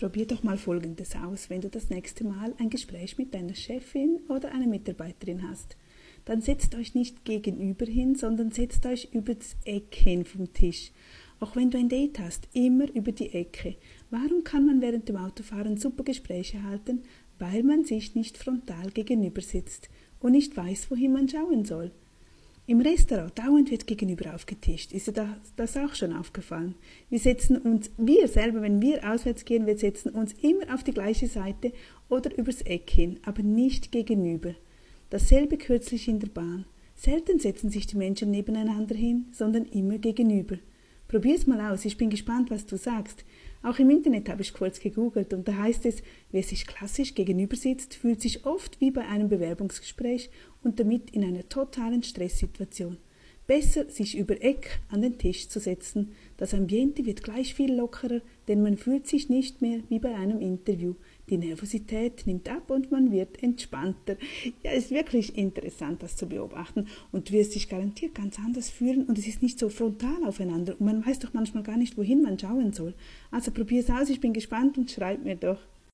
Probier doch mal Folgendes aus, wenn du das nächste Mal ein Gespräch mit deiner Chefin oder einer Mitarbeiterin hast. Dann setzt euch nicht gegenüber hin, sondern setzt euch über das Eck hin vom Tisch. Auch wenn du ein Date hast, immer über die Ecke. Warum kann man während dem Autofahren super Gespräche halten? Weil man sich nicht frontal gegenüber sitzt und nicht weiß, wohin man schauen soll. Im Restaurant dauernd wird gegenüber aufgetischt. Ist dir das, auch schon aufgefallen? Wir setzen uns, wir selber, wenn wir auswärts gehen, wir setzen uns immer auf die gleiche Seite oder übers Eck hin, aber nicht gegenüber. Dasselbe kürzlich in der Bahn. Selten setzen sich die Menschen nebeneinander hin, sondern immer gegenüber. Probier's mal aus, ich bin gespannt, was du sagst. Auch im Internet habe ich kurz gegoogelt und da heißt es, wer sich klassisch gegenüber sitzt, fühlt sich oft wie bei einem Bewerbungsgespräch und damit in einer totalen Stresssituation. Besser, sich über Eck an den Tisch zu setzen. Das Ambiente wird gleich viel lockerer, denn man fühlt sich nicht mehr wie bei einem Interview. Die Nervosität nimmt ab und man wird entspannter. Ja, ist wirklich interessant, das zu beobachten. Und du wirst dich garantiert ganz anders fühlen und es ist nicht so frontal aufeinander. Und man weiß doch manchmal gar nicht, wohin man schauen soll. Also probier es aus, ich bin gespannt und schreib mir doch.